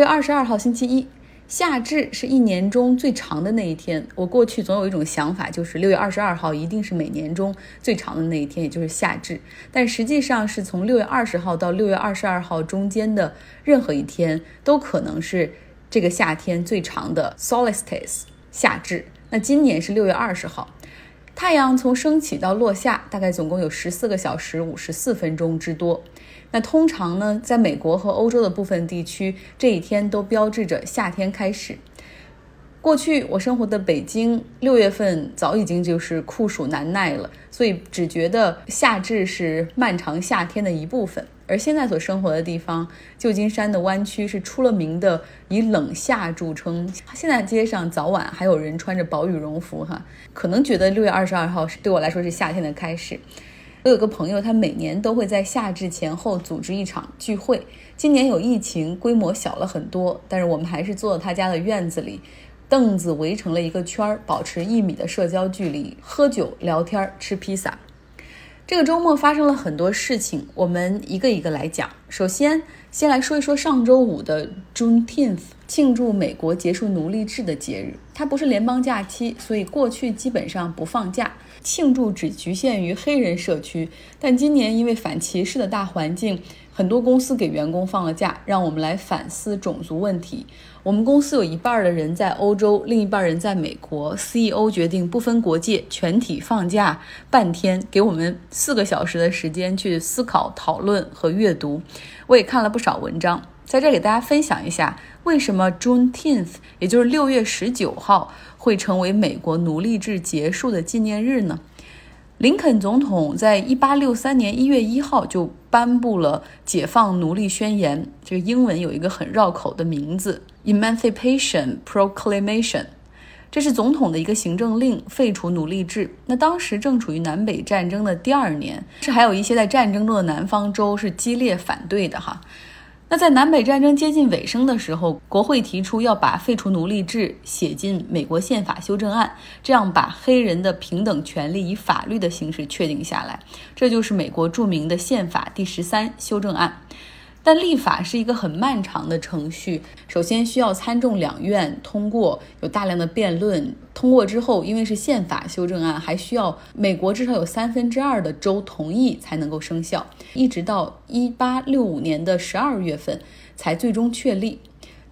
六月二十二号星期一，夏至是一年中最长的那一天。我过去总有一种想法，就是六月二十二号一定是每年中最长的那一天，也就是夏至。但实际上是从六月二十号到六月二十二号中间的任何一天，都可能是这个夏天最长的 solstice 夏至。那今年是六月二十号，太阳从升起到落下，大概总共有十四个小时五十四分钟之多。那通常呢，在美国和欧洲的部分地区，这一天都标志着夏天开始。过去我生活的北京，六月份早已经就是酷暑难耐了，所以只觉得夏至是漫长夏天的一部分。而现在所生活的地方，旧金山的湾区是出了名的以冷夏著称。现在街上早晚还有人穿着薄羽绒服，哈，可能觉得六月二十二号是对我来说是夏天的开始。我有个朋友，他每年都会在夏至前后组织一场聚会。今年有疫情，规模小了很多，但是我们还是坐在他家的院子里，凳子围成了一个圈儿，保持一米的社交距离，喝酒、聊天、吃披萨。这个周末发生了很多事情，我们一个一个来讲。首先，先来说一说上周五的 Juneteenth，庆祝美国结束奴隶制的节日。它不是联邦假期，所以过去基本上不放假。庆祝只局限于黑人社区，但今年因为反歧视的大环境，很多公司给员工放了假，让我们来反思种族问题。我们公司有一半的人在欧洲，另一半人在美国。CEO 决定不分国界，全体放假半天，给我们四个小时的时间去思考、讨论和阅读。我也看了不少文章，在这给大家分享一下，为什么 Juneteenth，也就是六月十九号。会成为美国奴隶制结束的纪念日呢？林肯总统在一八六三年一月一号就颁布了解放奴隶宣言，这个英文有一个很绕口的名字 Emancipation Proclamation，这是总统的一个行政令，废除奴隶制。那当时正处于南北战争的第二年，是还有一些在战争中的南方州是激烈反对的哈。那在南北战争接近尾声的时候，国会提出要把废除奴隶制写进美国宪法修正案，这样把黑人的平等权利以法律的形式确定下来。这就是美国著名的宪法第十三修正案。但立法是一个很漫长的程序，首先需要参众两院通过，有大量的辩论。通过之后，因为是宪法修正案，还需要美国至少有三分之二的州同意才能够生效，一直到一八六五年的十二月份才最终确立。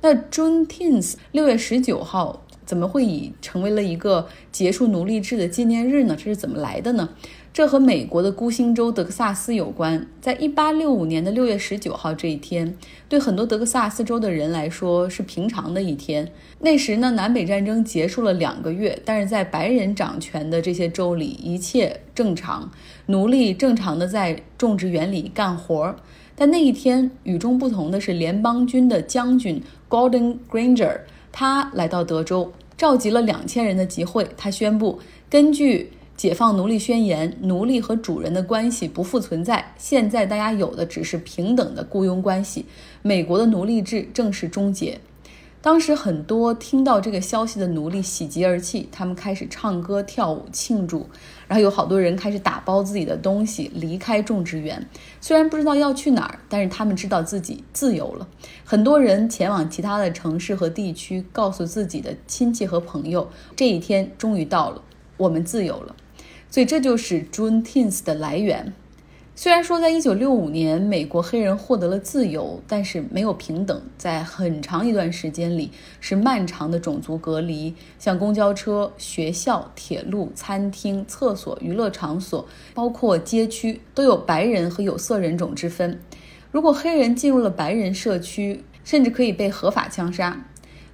那 June Tenth，六月十九号怎么会以成为了一个结束奴隶制的纪念日呢？这是怎么来的呢？这和美国的孤星州德克萨斯有关。在一八六五年的六月十九号这一天，对很多德克萨斯州的人来说是平常的一天。那时呢，南北战争结束了两个月，但是在白人掌权的这些州里，一切正常，奴隶正常的在种植园里干活儿。但那一天与众不同的是，联邦军的将军 Gordon Granger，他来到德州，召集了两千人的集会。他宣布，根据解放奴隶宣言，奴隶和主人的关系不复存在。现在大家有的只是平等的雇佣关系。美国的奴隶制正式终结。当时很多听到这个消息的奴隶喜极而泣，他们开始唱歌跳舞庆祝，然后有好多人开始打包自己的东西离开种植园。虽然不知道要去哪儿，但是他们知道自己自由了。很多人前往其他的城市和地区，告诉自己的亲戚和朋友，这一天终于到了，我们自由了。所以这就是 Juneteenth 的来源。虽然说在1965年美国黑人获得了自由，但是没有平等，在很长一段时间里是漫长的种族隔离。像公交车、学校、铁路、餐厅、厕所、娱乐场所，包括街区，都有白人和有色人种之分。如果黑人进入了白人社区，甚至可以被合法枪杀。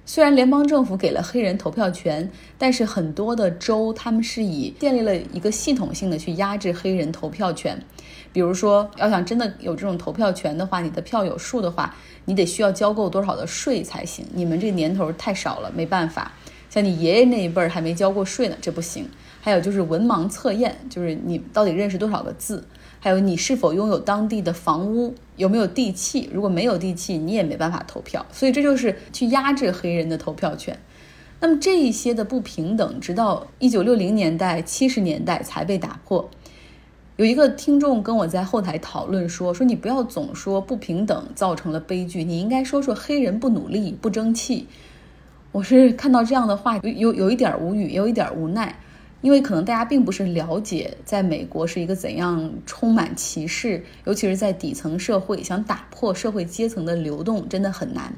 虽然联邦政府给了黑人投票权，但是很多的州他们是以建立了一个系统性的去压制黑人投票权。比如说，要想真的有这种投票权的话，你的票有数的话，你得需要交够多少的税才行。你们这年头太少了，没办法。像你爷爷那一辈儿还没交过税呢，这不行。还有就是文盲测验，就是你到底认识多少个字。还有你是否拥有当地的房屋，有没有地契？如果没有地契，你也没办法投票。所以这就是去压制黑人的投票权。那么这一些的不平等，直到一九六零年代、七十年代才被打破。有一个听众跟我在后台讨论说：“说你不要总说不平等造成了悲剧，你应该说说黑人不努力、不争气。”我是看到这样的话，有有有一点无语，也有一点无奈，因为可能大家并不是了解在美国是一个怎样充满歧视，尤其是在底层社会，想打破社会阶层的流动真的很难。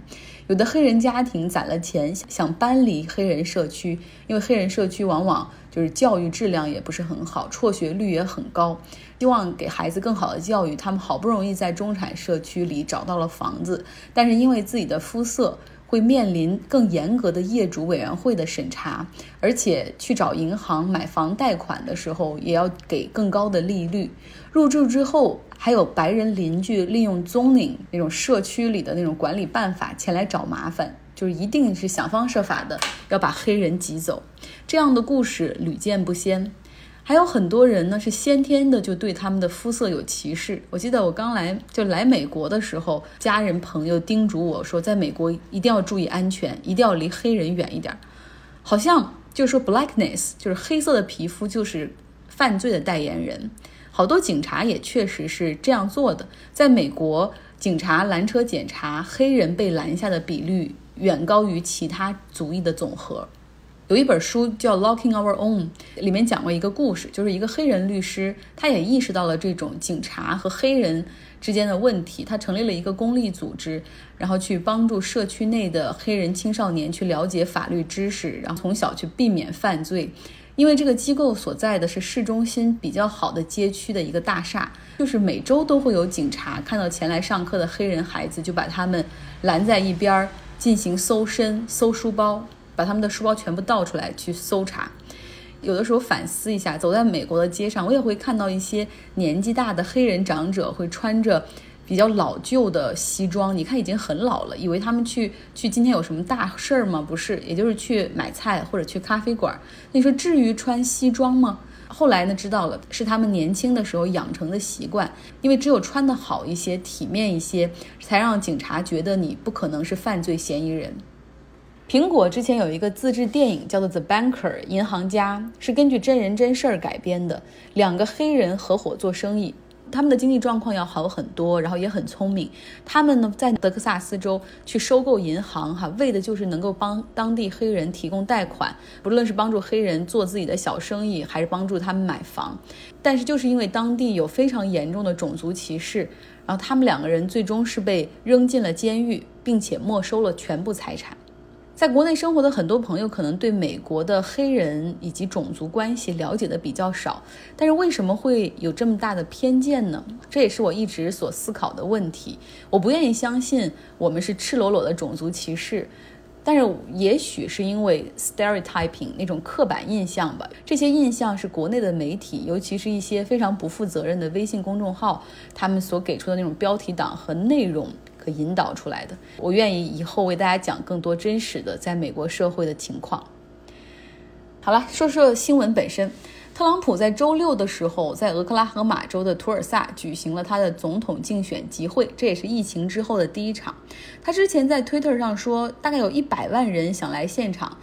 有的黑人家庭攒了钱，想搬离黑人社区，因为黑人社区往往就是教育质量也不是很好，辍学率也很高。希望给孩子更好的教育，他们好不容易在中产社区里找到了房子，但是因为自己的肤色。会面临更严格的业主委员会的审查，而且去找银行买房贷款的时候，也要给更高的利率。入住之后，还有白人邻居利用 zoning 那种社区里的那种管理办法前来找麻烦，就是一定是想方设法的要把黑人挤走。这样的故事屡见不鲜。还有很多人呢，是先天的就对他们的肤色有歧视。我记得我刚来就来美国的时候，家人朋友叮嘱我说，在美国一定要注意安全，一定要离黑人远一点。好像就是说，blackness 就是黑色的皮肤就是犯罪的代言人。好多警察也确实是这样做的。在美国，警察拦车检查，黑人被拦下的比率远高于其他族裔的总和。有一本书叫《Locking Our Own》，里面讲过一个故事，就是一个黑人律师，他也意识到了这种警察和黑人之间的问题，他成立了一个公立组织，然后去帮助社区内的黑人青少年去了解法律知识，然后从小去避免犯罪。因为这个机构所在的是市中心比较好的街区的一个大厦，就是每周都会有警察看到前来上课的黑人孩子，就把他们拦在一边儿进行搜身、搜书包。把他们的书包全部倒出来去搜查，有的时候反思一下，走在美国的街上，我也会看到一些年纪大的黑人长者会穿着比较老旧的西装，你看已经很老了，以为他们去去今天有什么大事儿吗？不是，也就是去买菜或者去咖啡馆。你说至于穿西装吗？后来呢，知道了是他们年轻的时候养成的习惯，因为只有穿得好一些、体面一些，才让警察觉得你不可能是犯罪嫌疑人。苹果之前有一个自制电影叫做《The Banker》，银行家是根据真人真事儿改编的。两个黑人合伙做生意，他们的经济状况要好很多，然后也很聪明。他们呢在德克萨斯州去收购银行，哈，为的就是能够帮当地黑人提供贷款，不论是帮助黑人做自己的小生意，还是帮助他们买房。但是就是因为当地有非常严重的种族歧视，然后他们两个人最终是被扔进了监狱，并且没收了全部财产。在国内生活的很多朋友可能对美国的黑人以及种族关系了解的比较少，但是为什么会有这么大的偏见呢？这也是我一直所思考的问题。我不愿意相信我们是赤裸裸的种族歧视，但是也许是因为 stereotyping 那种刻板印象吧。这些印象是国内的媒体，尤其是一些非常不负责任的微信公众号，他们所给出的那种标题党和内容。引导出来的，我愿意以后为大家讲更多真实的在美国社会的情况。好了，说说新闻本身。特朗普在周六的时候，在俄克拉荷马州的图尔萨举行了他的总统竞选集会，这也是疫情之后的第一场。他之前在 Twitter 上说，大概有一百万人想来现场。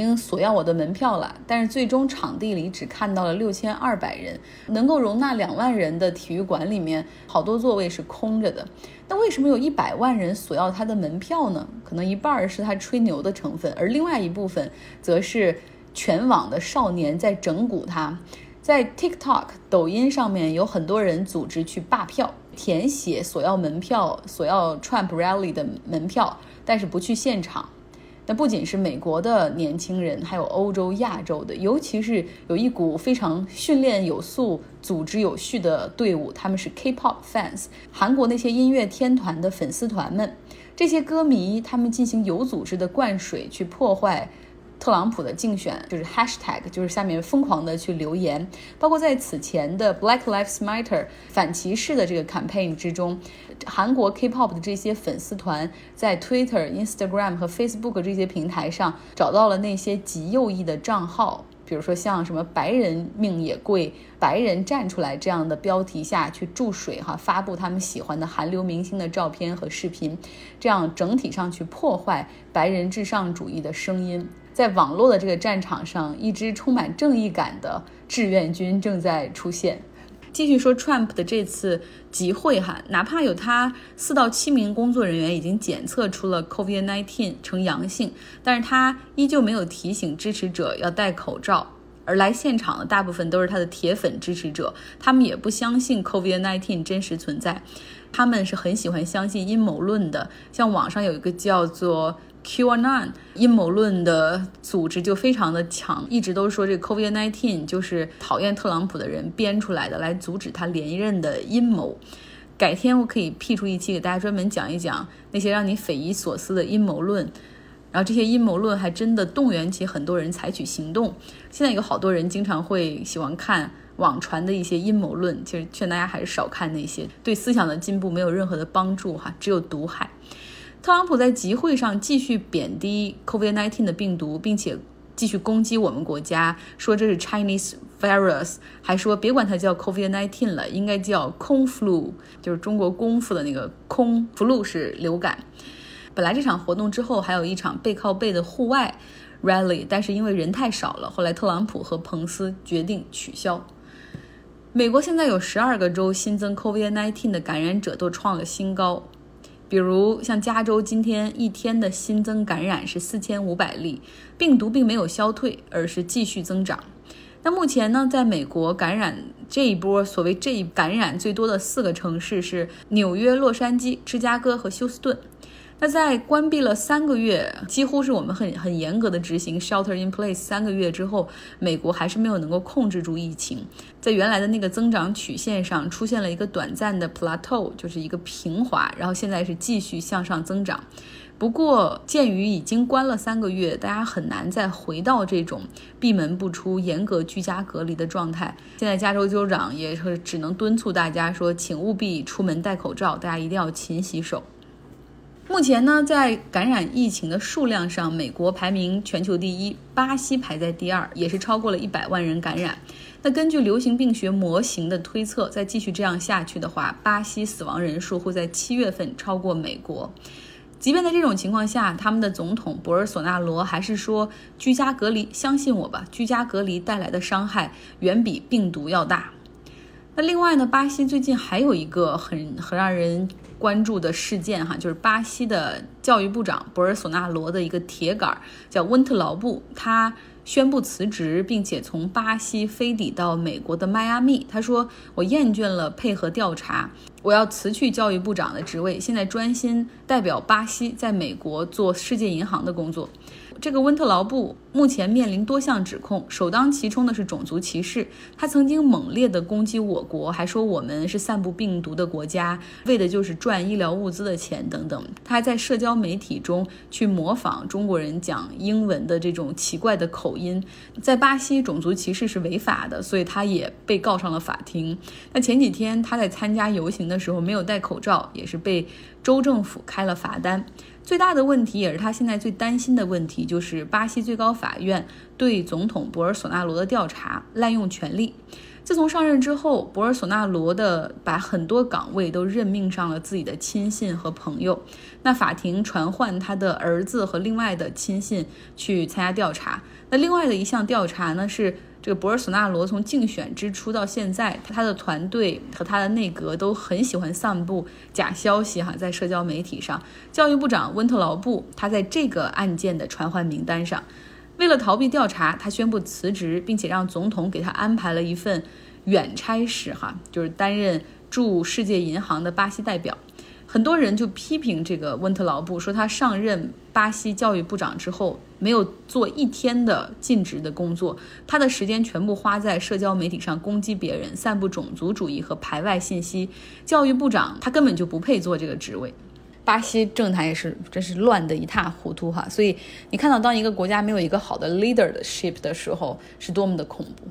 已经索要我的门票了，但是最终场地里只看到了六千二百人，能够容纳两万人的体育馆里面，好多座位是空着的。那为什么有一百万人索要他的门票呢？可能一半是他吹牛的成分，而另外一部分则是全网的少年在整蛊他。在 TikTok、抖音上面有很多人组织去罢票，填写索要门票、索要 Trump Rally 的门票，但是不去现场。那不仅是美国的年轻人，还有欧洲、亚洲的，尤其是有一股非常训练有素、组织有序的队伍，他们是 K-pop fans，韩国那些音乐天团的粉丝团们，这些歌迷他们进行有组织的灌水，去破坏。特朗普的竞选就是 hashtag，就是下面疯狂的去留言，包括在此前的 Black Lives Matter 反歧视的这个 campaign 之中，韩国 K-pop 的这些粉丝团在 Twitter、Instagram 和 Facebook 这些平台上找到了那些极右翼的账号，比如说像什么“白人命也贵”“白人站出来”这样的标题下去注水哈，发布他们喜欢的韩流明星的照片和视频，这样整体上去破坏白人至上主义的声音。在网络的这个战场上，一支充满正义感的志愿军正在出现。继续说 Trump 的这次集会哈，哪怕有他四到七名工作人员已经检测出了 COVID-19 呈阳性，但是他依旧没有提醒支持者要戴口罩。而来现场的大部分都是他的铁粉支持者，他们也不相信 COVID-19 真实存在，他们是很喜欢相信阴谋论的。像网上有一个叫做 QAnon 阴谋论的组织就非常的强，一直都说这个 COVID-19 就是讨厌特朗普的人编出来的，来阻止他连任的阴谋。改天我可以辟出一期给大家专门讲一讲那些让你匪夷所思的阴谋论。然后这些阴谋论还真的动员起很多人采取行动。现在有好多人经常会喜欢看网传的一些阴谋论，其实劝大家还是少看那些，对思想的进步没有任何的帮助哈，只有毒害。特朗普在集会上继续贬低 COVID-19 的病毒，并且继续攻击我们国家，说这是 Chinese virus，还说别管它叫 COVID-19 了，应该叫空 flu，就是中国功夫的那个空 flu 是流感。本来这场活动之后还有一场背靠背的户外 rally，但是因为人太少了，后来特朗普和彭斯决定取消。美国现在有十二个州新增 COVID-19 的感染者都创了新高，比如像加州今天一天的新增感染是四千五百例，病毒并没有消退，而是继续增长。那目前呢，在美国感染这一波所谓这一感染最多的四个城市是纽约、洛杉矶、芝加哥和休斯顿。那在关闭了三个月，几乎是我们很很严格的执行 shelter in place 三个月之后，美国还是没有能够控制住疫情，在原来的那个增长曲线上出现了一个短暂的 plateau，就是一个平滑，然后现在是继续向上增长。不过鉴于已经关了三个月，大家很难再回到这种闭门不出、严格居家隔离的状态。现在加州州长也是只能敦促大家说，请务必出门戴口罩，大家一定要勤洗手。目前呢，在感染疫情的数量上，美国排名全球第一，巴西排在第二，也是超过了一百万人感染。那根据流行病学模型的推测，再继续这样下去的话，巴西死亡人数会在七月份超过美国。即便在这种情况下，他们的总统博尔索纳罗还是说居家隔离，相信我吧，居家隔离带来的伤害远比病毒要大。那另外呢，巴西最近还有一个很很让人。关注的事件哈，就是巴西的教育部长博尔索纳罗的一个铁杆儿，叫温特劳布，他宣布辞职，并且从巴西飞抵到美国的迈阿密。他说：“我厌倦了配合调查，我要辞去教育部长的职位，现在专心代表巴西在美国做世界银行的工作。”这个温特劳布目前面临多项指控，首当其冲的是种族歧视。他曾经猛烈地攻击我国，还说我们是散布病毒的国家，为的就是赚医疗物资的钱等等。他还在社交媒体中去模仿中国人讲英文的这种奇怪的口音。在巴西，种族歧视是违法的，所以他也被告上了法庭。那前几天他在参加游行的时候没有戴口罩，也是被州政府开了罚单。最大的问题，也是他现在最担心的问题，就是巴西最高法院对总统博尔索纳罗的调查滥用权力。自从上任之后，博尔索纳罗的把很多岗位都任命上了自己的亲信和朋友。那法庭传唤他的儿子和另外的亲信去参加调查。那另外的一项调查呢是。这个博尔索纳罗从竞选之初到现在，他的团队和他的内阁都很喜欢散布假消息哈，在社交媒体上。教育部长温特劳布他在这个案件的传唤名单上，为了逃避调查，他宣布辞职，并且让总统给他安排了一份远差使哈，就是担任驻世界银行的巴西代表。很多人就批评这个温特劳布，说他上任巴西教育部长之后，没有做一天的尽职的工作，他的时间全部花在社交媒体上攻击别人、散布种族主义和排外信息。教育部长他根本就不配做这个职位。巴西政坛也是真是乱得一塌糊涂哈，所以你看到当一个国家没有一个好的 leadership 的时候，是多么的恐怖。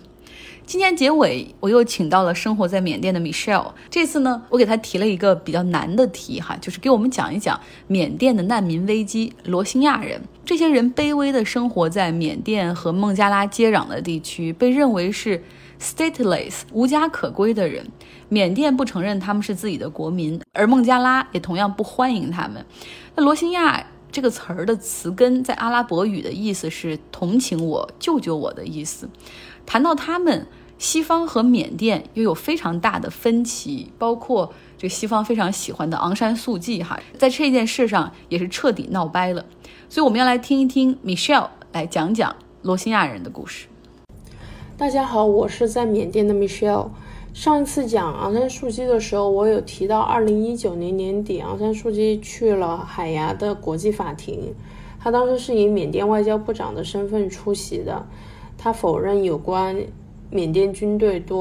今天结尾，我又请到了生活在缅甸的 Michelle。这次呢，我给他提了一个比较难的题，哈，就是给我们讲一讲缅甸的难民危机。罗兴亚人，这些人卑微的生活在缅甸和孟加拉接壤的地区，被认为是 stateless 无家可归的人。缅甸不承认他们是自己的国民，而孟加拉也同样不欢迎他们。那罗兴亚这个词儿的词根在阿拉伯语的意思是同情我、救救我的意思。谈到他们。西方和缅甸又有非常大的分歧，包括这个西方非常喜欢的昂山素季哈，在这件事上也是彻底闹掰了。所以我们要来听一听 Michelle 来讲讲罗兴亚人的故事。大家好，我是在缅甸的 Michelle。上一次讲昂山素季的时候，我有提到，二零一九年年底，昂山素季去了海牙的国际法庭，他当时是以缅甸外交部长的身份出席的，他否认有关。缅甸军队对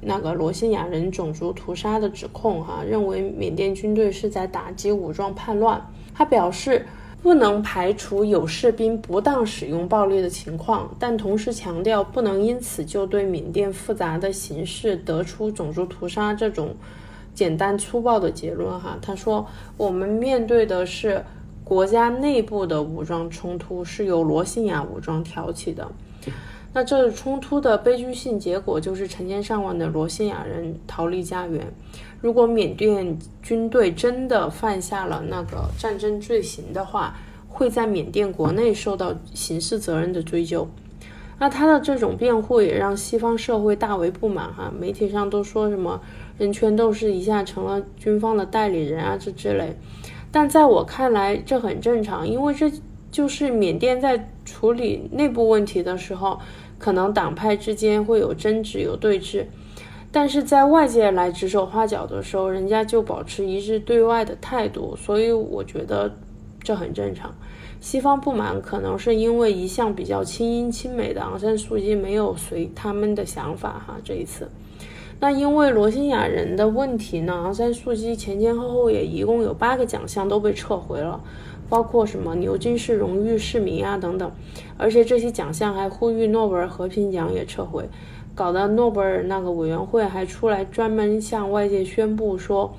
那个罗兴亚人种族屠杀的指控，哈，认为缅甸军队是在打击武装叛乱。他表示不能排除有士兵不当使用暴力的情况，但同时强调不能因此就对缅甸复杂的形势得出种族屠杀这种简单粗暴的结论。哈，他说我们面对的是国家内部的武装冲突，是由罗兴亚武装挑起的。那这冲突的悲剧性结果就是成千上万的罗兴亚人逃离家园。如果缅甸军队真的犯下了那个战争罪行的话，会在缅甸国内受到刑事责任的追究。那他的这种辩护也让西方社会大为不满哈，媒体上都说什么人权斗士一下成了军方的代理人啊这之类。但在我看来，这很正常，因为这就是缅甸在处理内部问题的时候。可能党派之间会有争执、有对峙，但是在外界来指手画脚的时候，人家就保持一致对外的态度，所以我觉得这很正常。西方不满可能是因为一向比较亲英亲美的昂山素季没有随他们的想法哈，这一次。那因为罗兴亚人的问题呢，昂山素季前前后后也一共有八个奖项都被撤回了。包括什么牛津市荣誉市民啊等等，而且这些奖项还呼吁诺贝尔和平奖也撤回，搞得诺贝尔那个委员会还出来专门向外界宣布说，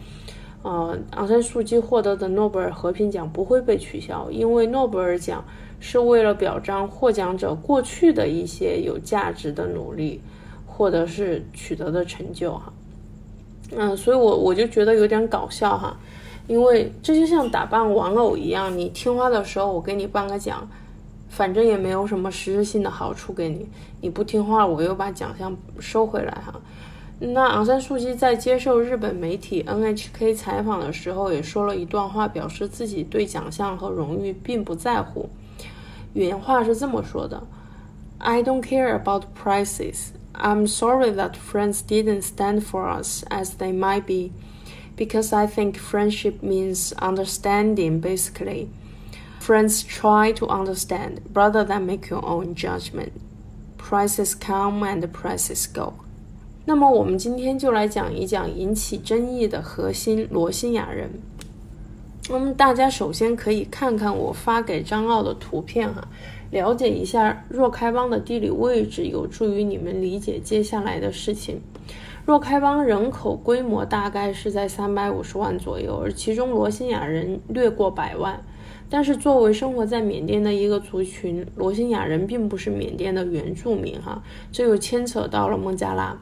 呃，昂山素季获得的诺贝尔和平奖不会被取消，因为诺贝尔奖是为了表彰获奖者过去的一些有价值的努力，或者是取得的成就哈，嗯，所以我我就觉得有点搞笑哈。因为这就像打扮玩偶一样，你听话的时候我给你颁个奖，反正也没有什么实质性的好处给你；你不听话，我又把奖项收回来哈。那昂山素季在接受日本媒体 NHK 采访的时候也说了一段话，表示自己对奖项和荣誉并不在乎。原话是这么说的：“I don't care about prizes. I'm sorry that friends didn't stand for us as they might be.” Because I think friendship means understanding basically. Friends try to understand rather than make your own judgment. Prices come and prices go. 那么我们今天就来讲一讲引起争议的核心罗兴亚人。那么大家首先可以看看我发给张奥的图片哈，了解一下若开邦的地理位置，有助于你们理解接下来的事情。若开邦人口规模大概是在三百五十万左右，而其中罗兴亚人略过百万。但是作为生活在缅甸的一个族群，罗兴亚人并不是缅甸的原住民，哈，这又牵扯到了孟加拉。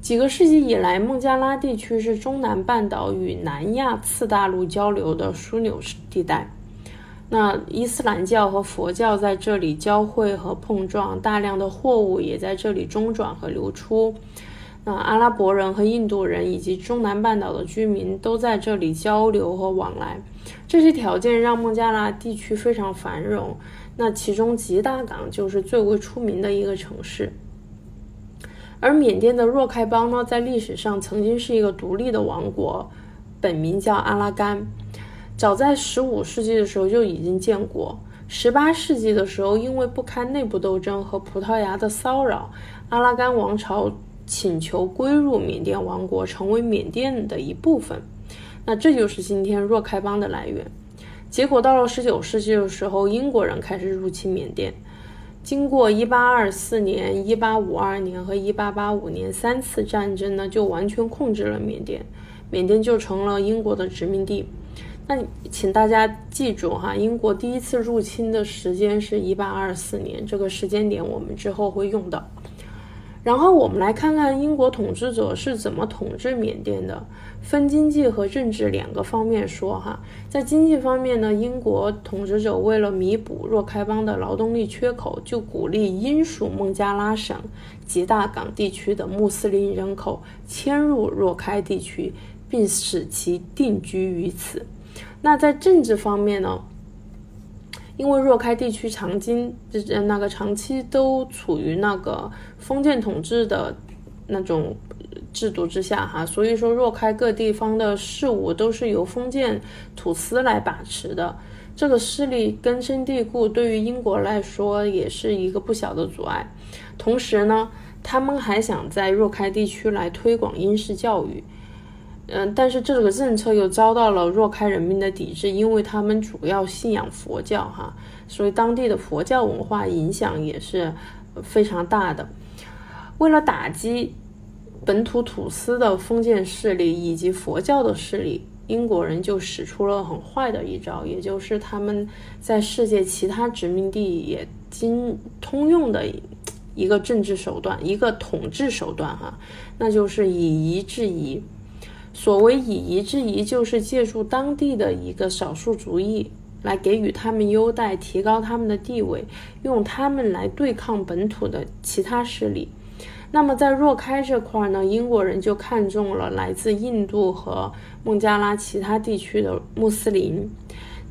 几个世纪以来，孟加拉地区是中南半岛与南亚次大陆交流的枢纽地带。那伊斯兰教和佛教在这里交汇和碰撞，大量的货物也在这里中转和流出。那阿拉伯人和印度人以及中南半岛的居民都在这里交流和往来，这些条件让孟加拉地区非常繁荣。那其中吉大港就是最为出名的一个城市。而缅甸的若开邦呢，在历史上曾经是一个独立的王国，本名叫阿拉干。早在15世纪的时候就已经建国。18世纪的时候，因为不堪内部斗争和葡萄牙的骚扰，阿拉干王朝。请求归入缅甸王国，成为缅甸的一部分。那这就是今天若开邦的来源。结果到了十九世纪的时候，英国人开始入侵缅甸。经过一八二四年、一八五二年和一八八五年三次战争呢，就完全控制了缅甸，缅甸就成了英国的殖民地。那请大家记住哈，英国第一次入侵的时间是一八二四年，这个时间点我们之后会用到。然后我们来看看英国统治者是怎么统治缅甸的，分经济和政治两个方面说哈。在经济方面呢，英国统治者为了弥补若开邦的劳动力缺口，就鼓励英属孟加拉省吉大港地区的穆斯林人口迁入若开地区，并使其定居于此。那在政治方面呢？因为若开地区长经呃那个长期都处于那个封建统治的那种制度之下哈，所以说若开各地方的事务都是由封建土司来把持的，这个势力根深蒂固，对于英国来说也是一个不小的阻碍。同时呢，他们还想在若开地区来推广英式教育。嗯，但是这个政策又遭到了若开人民的抵制，因为他们主要信仰佛教，哈，所以当地的佛教文化影响也是非常大的。为了打击本土土司的封建势力以及佛教的势力，英国人就使出了很坏的一招，也就是他们在世界其他殖民地也经通用的一个政治手段，一个统治手段，哈，那就是以夷制夷。所谓以夷制夷，就是借助当地的一个少数族裔来给予他们优待，提高他们的地位，用他们来对抗本土的其他势力。那么在若开这块呢，英国人就看中了来自印度和孟加拉其他地区的穆斯林，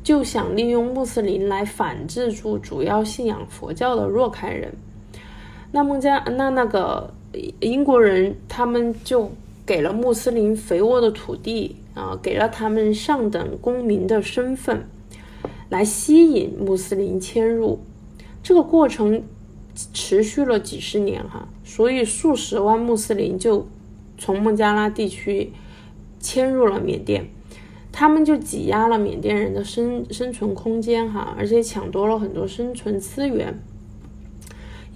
就想利用穆斯林来反制住主要信仰佛教的若开人。那孟加那那个英国人他们就。给了穆斯林肥沃的土地啊，给了他们上等公民的身份，来吸引穆斯林迁入。这个过程持续了几十年哈，所以数十万穆斯林就从孟加拉地区迁入了缅甸，他们就挤压了缅甸人的生生存空间哈，而且抢夺了很多生存资源。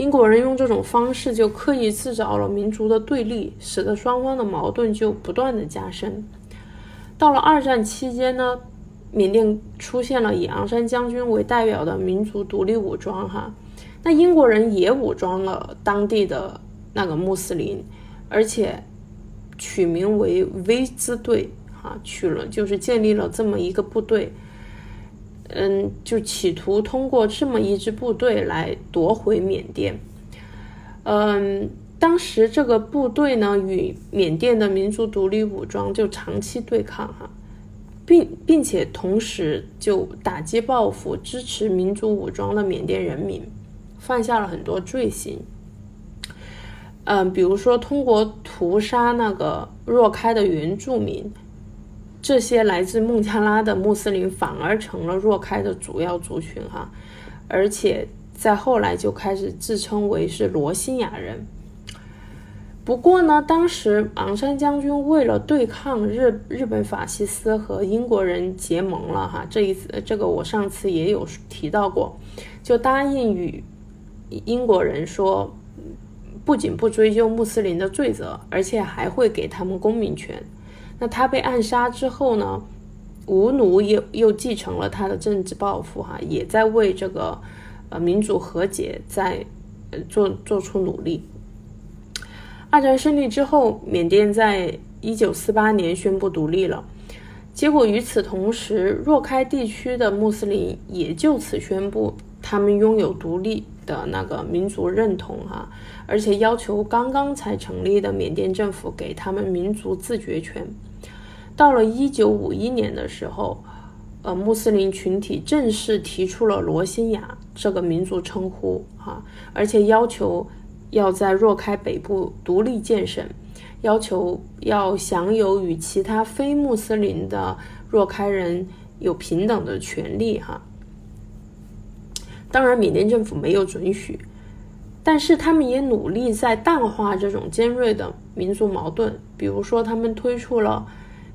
英国人用这种方式就刻意制造了民族的对立，使得双方的矛盾就不断的加深。到了二战期间呢，缅甸出现了以昂山将军为代表的民族独立武装，哈，那英国人也武装了当地的那个穆斯林，而且取名为 V 字队，哈，取了就是建立了这么一个部队。嗯，就企图通过这么一支部队来夺回缅甸。嗯，当时这个部队呢，与缅甸的民族独立武装就长期对抗哈，并并且同时就打击报复支持民族武装的缅甸人民，犯下了很多罪行。嗯，比如说通过屠杀那个若开的原住民。这些来自孟加拉的穆斯林反而成了若开的主要族群哈，而且在后来就开始自称为是罗兴亚人。不过呢，当时昂山将军为了对抗日日本法西斯和英国人结盟了哈，这一次这个我上次也有提到过，就答应与英国人说，不仅不追究穆斯林的罪责，而且还会给他们公民权。那他被暗杀之后呢？吴奴又又继承了他的政治抱负，哈，也在为这个呃民主和解在做做出努力。二战胜利之后，缅甸在一九四八年宣布独立了。结果与此同时，若开地区的穆斯林也就此宣布他们拥有独立的那个民族认同，哈。而且要求刚刚才成立的缅甸政府给他们民族自决权。到了一九五一年的时候，呃，穆斯林群体正式提出了罗兴亚这个民族称呼，哈，而且要求要在若开北部独立建省，要求要享有与其他非穆斯林的若开人有平等的权利，哈。当然，缅甸政府没有准许，但是他们也努力在淡化这种尖锐的民族矛盾，比如说，他们推出了。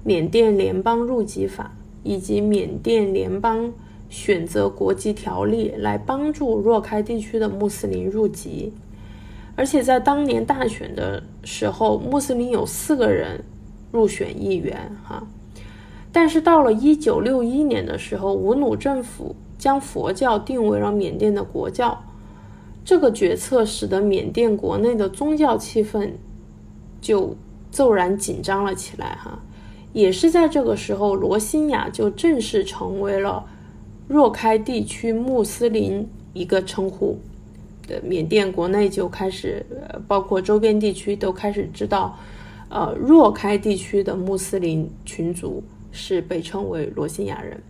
缅甸联邦入籍法以及缅甸联邦选择国籍条例来帮助若开地区的穆斯林入籍，而且在当年大选的时候，穆斯林有四个人入选议员，哈。但是到了一九六一年的时候，吴努政府将佛教定为了缅甸的国教，这个决策使得缅甸国内的宗教气氛就骤然紧张了起来。哈，也是在这个时候，罗兴亚就正式成为了若开地区穆斯林一个称呼。的缅甸国内就开始，呃，包括周边地区都开始知道，呃，若开地区的穆斯林群族是被称为罗兴亚人。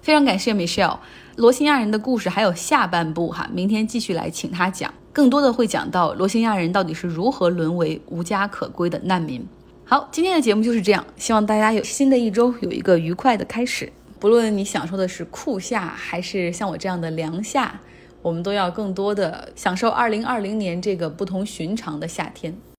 非常感谢 Michelle，罗兴亚人的故事还有下半部哈，明天继续来请他讲，更多的会讲到罗兴亚人到底是如何沦为无家可归的难民。好，今天的节目就是这样，希望大家有新的一周有一个愉快的开始，不论你享受的是酷夏还是像我这样的凉夏。我们都要更多的享受二零二零年这个不同寻常的夏天。